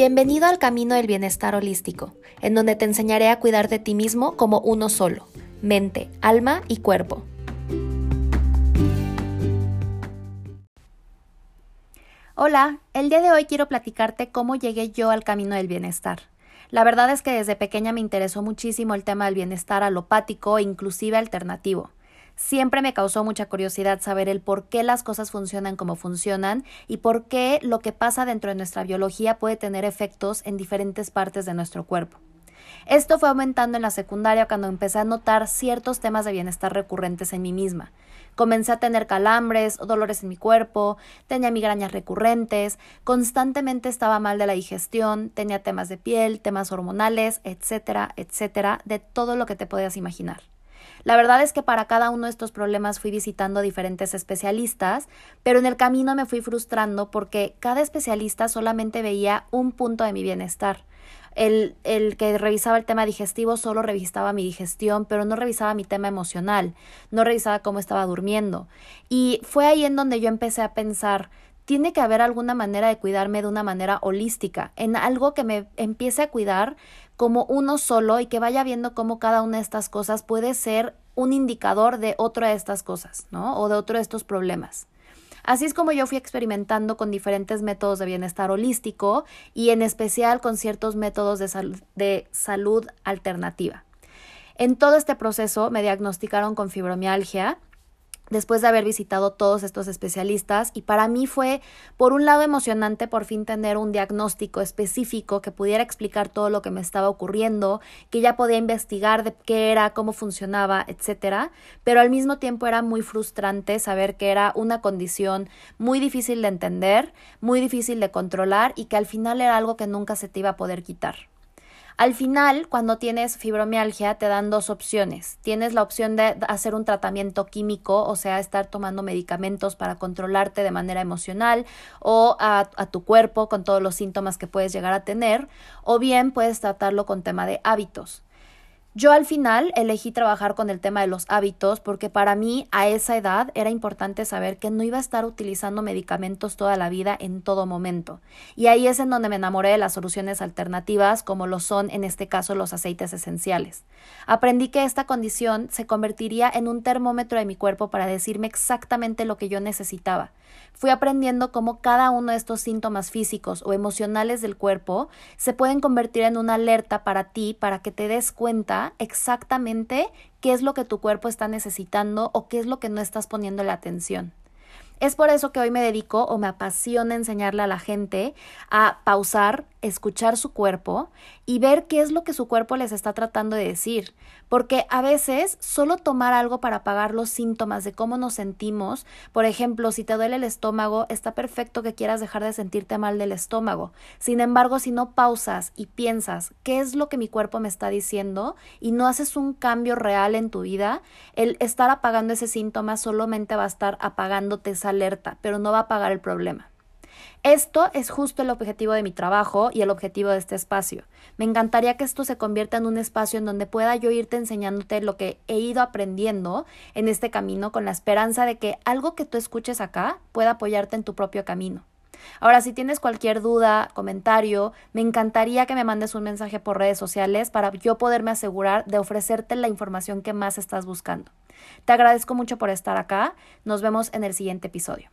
Bienvenido al Camino del Bienestar Holístico, en donde te enseñaré a cuidar de ti mismo como uno solo, mente, alma y cuerpo. Hola, el día de hoy quiero platicarte cómo llegué yo al Camino del Bienestar. La verdad es que desde pequeña me interesó muchísimo el tema del bienestar alopático e inclusive alternativo. Siempre me causó mucha curiosidad saber el por qué las cosas funcionan como funcionan y por qué lo que pasa dentro de nuestra biología puede tener efectos en diferentes partes de nuestro cuerpo. Esto fue aumentando en la secundaria cuando empecé a notar ciertos temas de bienestar recurrentes en mí misma. Comencé a tener calambres dolores en mi cuerpo, tenía migrañas recurrentes, constantemente estaba mal de la digestión, tenía temas de piel, temas hormonales, etcétera, etcétera, de todo lo que te puedas imaginar. La verdad es que para cada uno de estos problemas fui visitando diferentes especialistas, pero en el camino me fui frustrando porque cada especialista solamente veía un punto de mi bienestar. El, el, que revisaba el tema digestivo solo revisaba mi digestión, pero no revisaba mi tema emocional, no revisaba cómo estaba durmiendo. Y fue ahí en donde yo empecé a pensar, tiene que haber alguna manera de cuidarme de una manera holística, en algo que me empiece a cuidar como uno solo y que vaya viendo cómo cada una de estas cosas puede ser un indicador de otra de estas cosas, ¿no? O de otro de estos problemas. Así es como yo fui experimentando con diferentes métodos de bienestar holístico y en especial con ciertos métodos de, de salud alternativa. En todo este proceso me diagnosticaron con fibromialgia, después de haber visitado todos estos especialistas y para mí fue por un lado emocionante por fin tener un diagnóstico específico que pudiera explicar todo lo que me estaba ocurriendo, que ya podía investigar de qué era, cómo funcionaba, etcétera, pero al mismo tiempo era muy frustrante saber que era una condición muy difícil de entender, muy difícil de controlar y que al final era algo que nunca se te iba a poder quitar. Al final, cuando tienes fibromialgia, te dan dos opciones. Tienes la opción de hacer un tratamiento químico, o sea, estar tomando medicamentos para controlarte de manera emocional o a, a, tu cuerpo con todos los síntomas que puedes llegar a tener, o bien puedes tratarlo con tema de hábitos. Yo al final elegí trabajar con el tema de los hábitos porque para mí a esa edad era importante saber que no iba a estar utilizando medicamentos toda la vida en todo momento. Y ahí es en donde me enamoré de las soluciones alternativas como lo son en este caso los aceites esenciales. Aprendí que esta condición se convertiría en un termómetro de mi cuerpo para decirme exactamente lo que yo necesitaba. Fui aprendiendo cómo cada uno de estos síntomas físicos o emocionales del cuerpo se pueden convertir en una alerta para ti para que te des cuenta exactamente qué es lo que tu cuerpo está necesitando o qué es lo que no estás poniendo la atención. Es por eso que hoy me dedico o me apasiona enseñarle a la gente a pausar, escuchar su cuerpo y ver qué es lo que su cuerpo les está tratando de decir. Porque a veces solo tomar algo para apagar los síntomas de cómo nos sentimos, por ejemplo, si te duele el estómago, está perfecto que quieras dejar de sentirte mal del estómago. Sin embargo, si no pausas y piensas qué es lo que mi cuerpo me está diciendo y no haces un cambio real en tu vida, el estar apagando ese síntoma solamente va a estar apagándote esa alerta, pero no va a apagar el problema. Esto es justo el objetivo de mi trabajo y el objetivo de este espacio. Me encantaría que esto se convierta en un espacio en donde pueda yo irte enseñándote lo que he ido aprendiendo en este camino con la esperanza de que algo que tú escuches acá pueda apoyarte en tu propio camino. Ahora, si tienes cualquier duda, comentario, me encantaría que me mandes un mensaje por redes sociales para yo poderme asegurar de ofrecerte la información que más estás buscando. Te agradezco mucho por estar acá. Nos vemos en el siguiente episodio.